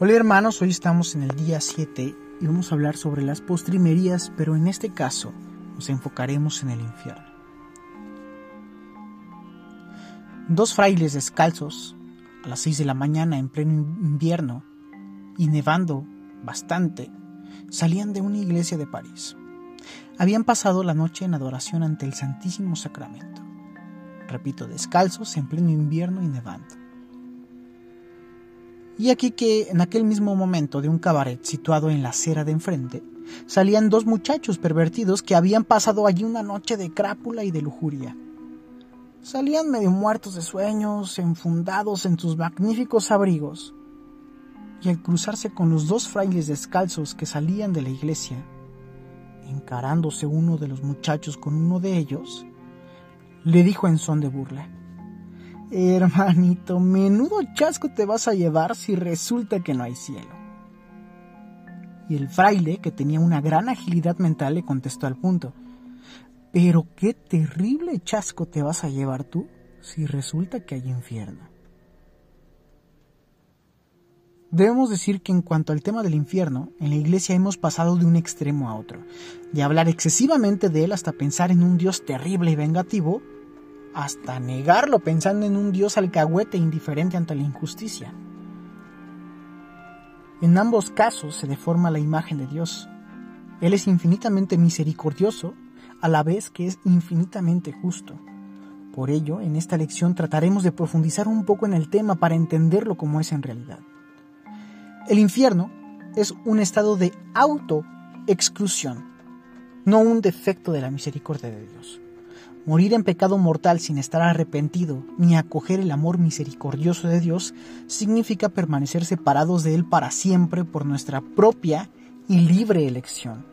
Hola hermanos, hoy estamos en el día 7 y vamos a hablar sobre las postrimerías, pero en este caso nos enfocaremos en el infierno. Dos frailes descalzos a las 6 de la mañana en pleno invierno y nevando bastante salían de una iglesia de París. Habían pasado la noche en adoración ante el Santísimo Sacramento. Repito, descalzos en pleno invierno y nevando. Y aquí que en aquel mismo momento de un cabaret situado en la acera de enfrente, salían dos muchachos pervertidos que habían pasado allí una noche de crápula y de lujuria. Salían medio muertos de sueños, enfundados en sus magníficos abrigos. Y al cruzarse con los dos frailes descalzos que salían de la iglesia, encarándose uno de los muchachos con uno de ellos, le dijo en son de burla, Hermanito, menudo chasco te vas a llevar si resulta que no hay cielo. Y el fraile, que tenía una gran agilidad mental, le contestó al punto. Pero qué terrible chasco te vas a llevar tú si resulta que hay infierno. Debemos decir que en cuanto al tema del infierno, en la iglesia hemos pasado de un extremo a otro, de hablar excesivamente de él hasta pensar en un Dios terrible y vengativo, hasta negarlo pensando en un Dios alcahuete indiferente ante la injusticia. En ambos casos se deforma la imagen de Dios. Él es infinitamente misericordioso a la vez que es infinitamente justo. Por ello, en esta lección trataremos de profundizar un poco en el tema para entenderlo como es en realidad. El infierno es un estado de autoexclusión, no un defecto de la misericordia de Dios. Morir en pecado mortal sin estar arrepentido ni acoger el amor misericordioso de Dios significa permanecer separados de Él para siempre por nuestra propia y libre elección.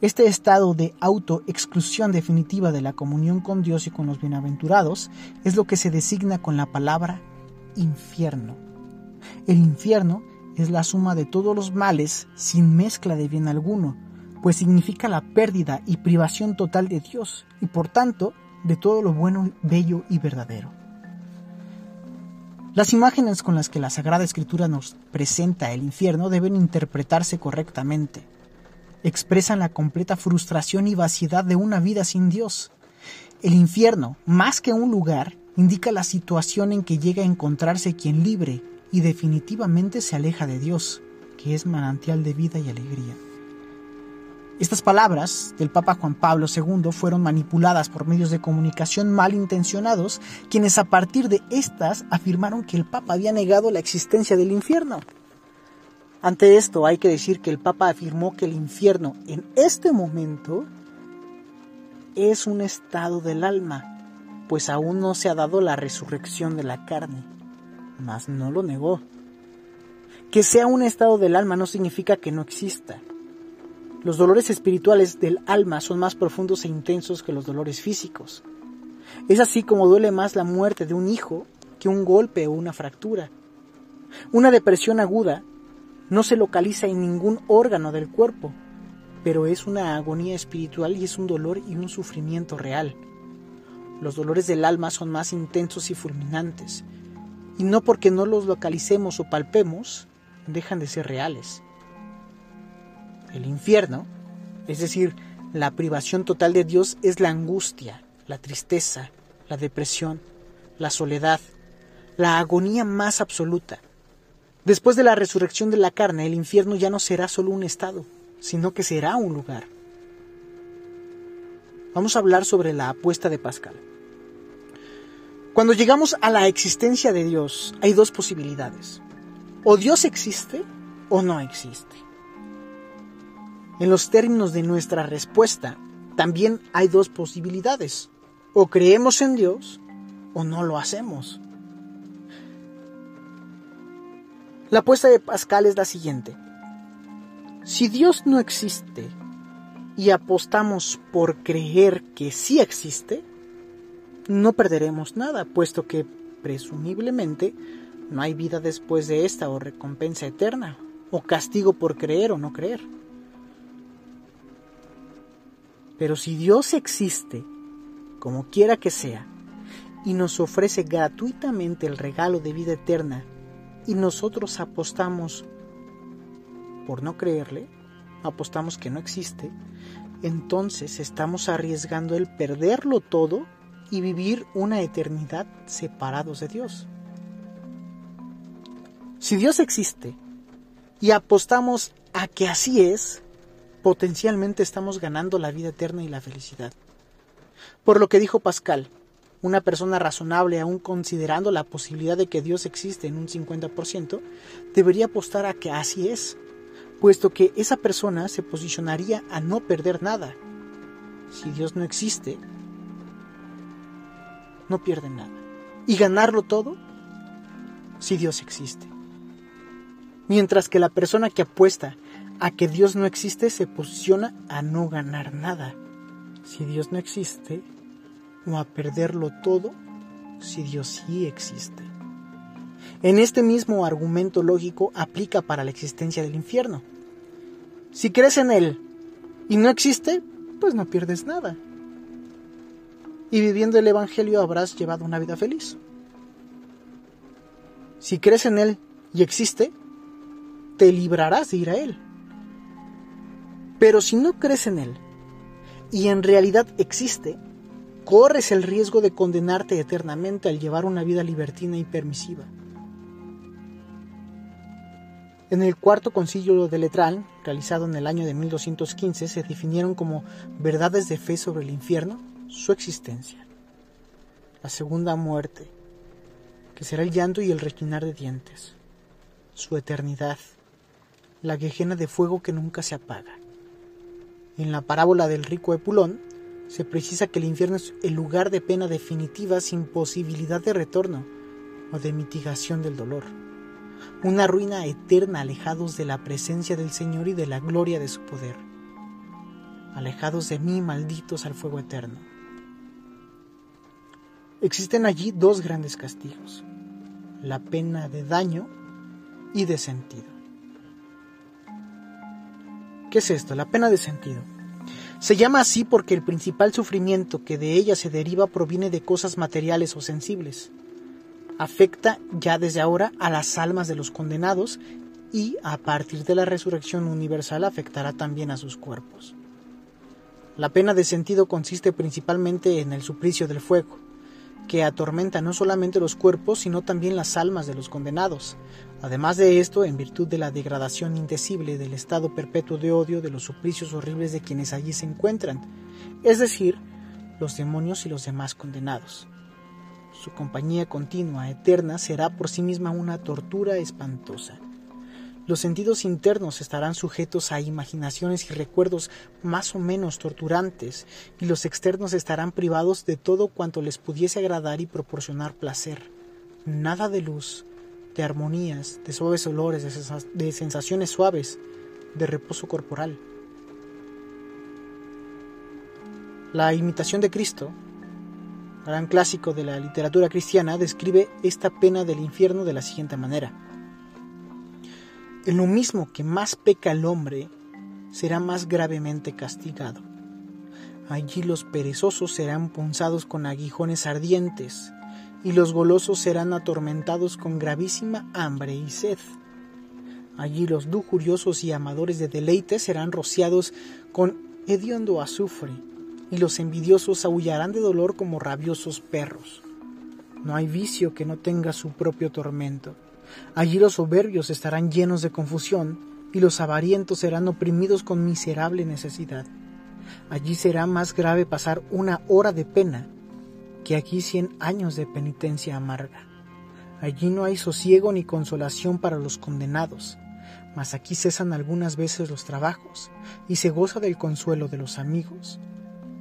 Este estado de autoexclusión definitiva de la comunión con Dios y con los bienaventurados es lo que se designa con la palabra infierno. El infierno es la suma de todos los males sin mezcla de bien alguno, pues significa la pérdida y privación total de Dios y por tanto de todo lo bueno, bello y verdadero. Las imágenes con las que la Sagrada Escritura nos presenta el infierno deben interpretarse correctamente. Expresan la completa frustración y vaciedad de una vida sin Dios. El infierno, más que un lugar, indica la situación en que llega a encontrarse quien libre y definitivamente se aleja de Dios, que es manantial de vida y alegría. Estas palabras del Papa Juan Pablo II fueron manipuladas por medios de comunicación malintencionados, quienes a partir de estas afirmaron que el Papa había negado la existencia del infierno. Ante esto hay que decir que el Papa afirmó que el infierno en este momento es un estado del alma, pues aún no se ha dado la resurrección de la carne, mas no lo negó. Que sea un estado del alma no significa que no exista. Los dolores espirituales del alma son más profundos e intensos que los dolores físicos. Es así como duele más la muerte de un hijo que un golpe o una fractura. Una depresión aguda no se localiza en ningún órgano del cuerpo, pero es una agonía espiritual y es un dolor y un sufrimiento real. Los dolores del alma son más intensos y fulminantes, y no porque no los localicemos o palpemos, dejan de ser reales. El infierno, es decir, la privación total de Dios, es la angustia, la tristeza, la depresión, la soledad, la agonía más absoluta. Después de la resurrección de la carne, el infierno ya no será solo un estado, sino que será un lugar. Vamos a hablar sobre la apuesta de Pascal. Cuando llegamos a la existencia de Dios, hay dos posibilidades. O Dios existe o no existe. En los términos de nuestra respuesta, también hay dos posibilidades. O creemos en Dios o no lo hacemos. La apuesta de Pascal es la siguiente. Si Dios no existe y apostamos por creer que sí existe, no perderemos nada, puesto que presumiblemente no hay vida después de esta o recompensa eterna, o castigo por creer o no creer. Pero si Dios existe, como quiera que sea, y nos ofrece gratuitamente el regalo de vida eterna, y nosotros apostamos por no creerle, apostamos que no existe, entonces estamos arriesgando el perderlo todo y vivir una eternidad separados de Dios. Si Dios existe y apostamos a que así es, potencialmente estamos ganando la vida eterna y la felicidad. Por lo que dijo Pascal, una persona razonable, aún considerando la posibilidad de que Dios existe en un 50%, debería apostar a que así es, puesto que esa persona se posicionaría a no perder nada. Si Dios no existe, no pierde nada. Y ganarlo todo si Dios existe. Mientras que la persona que apuesta a que Dios no existe se posiciona a no ganar nada. Si Dios no existe, o a perderlo todo si Dios sí existe. En este mismo argumento lógico aplica para la existencia del infierno. Si crees en él y no existe, pues no pierdes nada. Y viviendo el Evangelio habrás llevado una vida feliz. Si crees en él y existe, te librarás de ir a él. Pero si no crees en él y en realidad existe, corres el riesgo de condenarte eternamente al llevar una vida libertina y permisiva. En el cuarto concilio de Letrán, realizado en el año de 1215, se definieron como verdades de fe sobre el infierno su existencia, la segunda muerte, que será el llanto y el rechinar de dientes, su eternidad, la quejena de fuego que nunca se apaga. En la parábola del rico Epulón, se precisa que el infierno es el lugar de pena definitiva sin posibilidad de retorno o de mitigación del dolor. Una ruina eterna alejados de la presencia del Señor y de la gloria de su poder. Alejados de mí, malditos al fuego eterno. Existen allí dos grandes castigos, la pena de daño y de sentido. ¿Qué es esto? La pena de sentido. Se llama así porque el principal sufrimiento que de ella se deriva proviene de cosas materiales o sensibles. Afecta ya desde ahora a las almas de los condenados y a partir de la resurrección universal afectará también a sus cuerpos. La pena de sentido consiste principalmente en el suplicio del fuego, que atormenta no solamente los cuerpos, sino también las almas de los condenados, Además de esto, en virtud de la degradación indecible del estado perpetuo de odio de los suplicios horribles de quienes allí se encuentran, es decir, los demonios y los demás condenados. Su compañía continua, eterna, será por sí misma una tortura espantosa. Los sentidos internos estarán sujetos a imaginaciones y recuerdos más o menos torturantes, y los externos estarán privados de todo cuanto les pudiese agradar y proporcionar placer. Nada de luz, de armonías, de suaves olores, de sensaciones suaves, de reposo corporal. La imitación de Cristo, gran clásico de la literatura cristiana, describe esta pena del infierno de la siguiente manera. En lo mismo que más peca el hombre, será más gravemente castigado. Allí los perezosos serán punzados con aguijones ardientes, y los golosos serán atormentados con gravísima hambre y sed. Allí los lujuriosos y amadores de deleite serán rociados con hediondo azufre, y los envidiosos aullarán de dolor como rabiosos perros. No hay vicio que no tenga su propio tormento. Allí los soberbios estarán llenos de confusión, y los avarientos serán oprimidos con miserable necesidad. Allí será más grave pasar una hora de pena que aquí cien años de penitencia amarga. Allí no hay sosiego ni consolación para los condenados, mas aquí cesan algunas veces los trabajos y se goza del consuelo de los amigos.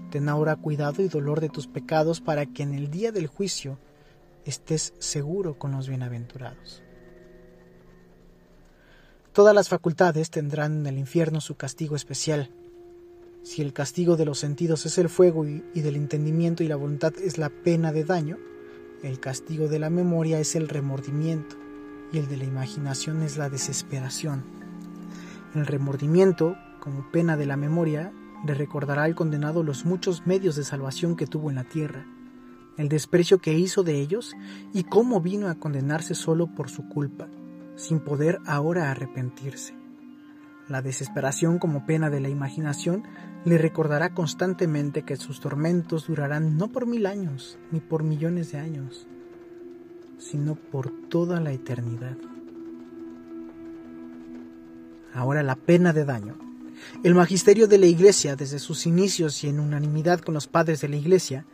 Ten ahora cuidado y dolor de tus pecados para que en el día del juicio estés seguro con los bienaventurados. Todas las facultades tendrán en el infierno su castigo especial, si el castigo de los sentidos es el fuego y, del entendimiento y la voluntad es la pena de daño, el castigo de la memoria es el remordimiento y el de la imaginación es la desesperación. El remordimiento, como pena de la memoria, le recordará al condenado los muchos medios de salvación que tuvo en la tierra, el desprecio que hizo de ellos y cómo vino a condenarse solo por su culpa, sin poder ahora arrepentirse. La desesperación como pena de la imaginación le recordará constantemente que sus tormentos durarán no por mil años, ni por millones de años, sino por toda la eternidad. Ahora la pena de daño. El magisterio de la Iglesia, desde sus inicios y en unanimidad con los padres de la Iglesia,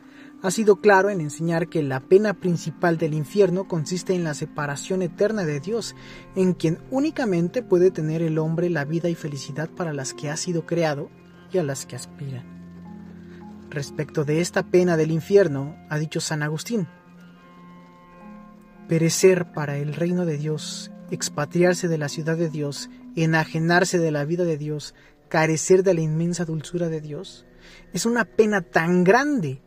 ha sido claro en enseñar que la pena principal del infierno consiste en la separación eterna de Dios, en quien únicamente puede tener el hombre la vida y felicidad para las que ha sido creado y a las que aspira. Respecto de esta pena del infierno, ha dicho San Agustín, perecer para el reino de Dios, expatriarse de la ciudad de Dios, enajenarse de la vida de Dios, carecer de la inmensa dulzura de Dios, es una pena tan grande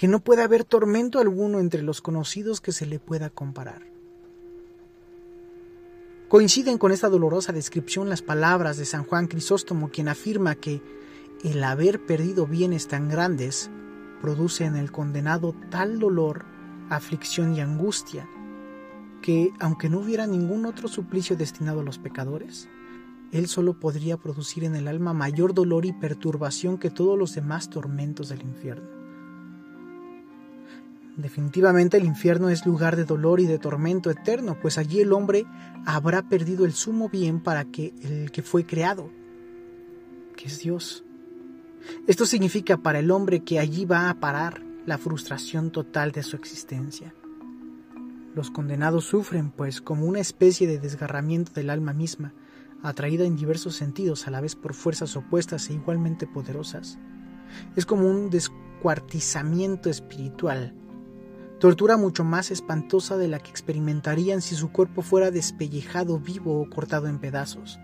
que no puede haber tormento alguno entre los conocidos que se le pueda comparar. Coinciden con esta dolorosa descripción las palabras de San Juan Crisóstomo, quien afirma que el haber perdido bienes tan grandes produce en el condenado tal dolor, aflicción y angustia, que, aunque no hubiera ningún otro suplicio destinado a los pecadores, él solo podría producir en el alma mayor dolor y perturbación que todos los demás tormentos del infierno. Definitivamente el infierno es lugar de dolor y de tormento eterno, pues allí el hombre habrá perdido el sumo bien para que el que fue creado, que es Dios. Esto significa para el hombre que allí va a parar la frustración total de su existencia. Los condenados sufren, pues, como una especie de desgarramiento del alma misma, atraída en diversos sentidos a la vez por fuerzas opuestas e igualmente poderosas. Es como un descuartizamiento espiritual tortura mucho más espantosa de la que experimentarían si su cuerpo fuera despellejado vivo o cortado en pedazos.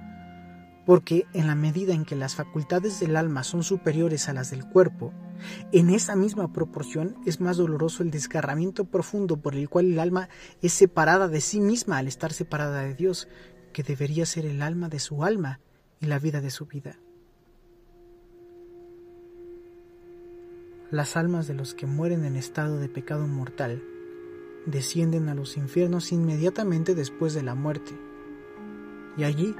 Porque en la medida en que las facultades del alma son superiores a las del cuerpo, en esa misma proporción es más doloroso el desgarramiento profundo por el cual el alma es separada de sí misma al estar separada de Dios, que debería ser el alma de su alma y la vida de su vida. Las almas de los que mueren en estado de pecado mortal descienden a los infiernos inmediatamente después de la muerte y allí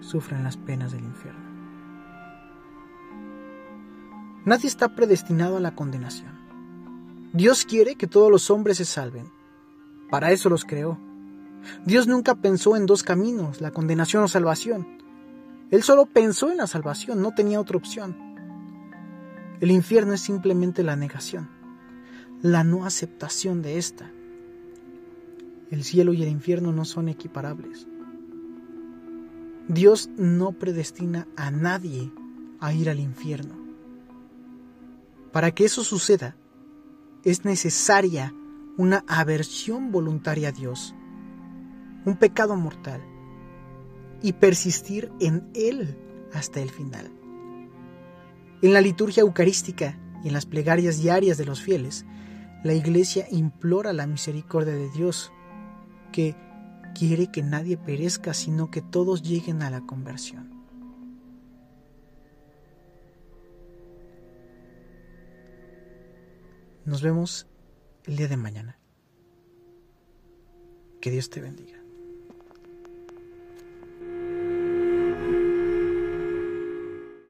sufren las penas del infierno. Nadie está predestinado a la condenación. Dios quiere que todos los hombres se salven. Para eso los creó. Dios nunca pensó en dos caminos, la condenación o salvación. Él solo pensó en la salvación, no tenía otra opción. El infierno es simplemente la negación, la no aceptación de esta. El cielo y el infierno no son equiparables. Dios no predestina a nadie a ir al infierno. Para que eso suceda, es necesaria una aversión voluntaria a Dios, un pecado mortal, y persistir en él hasta el final. En la liturgia eucarística y en las plegarias diarias de los fieles, la Iglesia implora la misericordia de Dios, que quiere que nadie perezca, sino que todos lleguen a la conversión. Nos vemos el día de mañana. Que Dios te bendiga.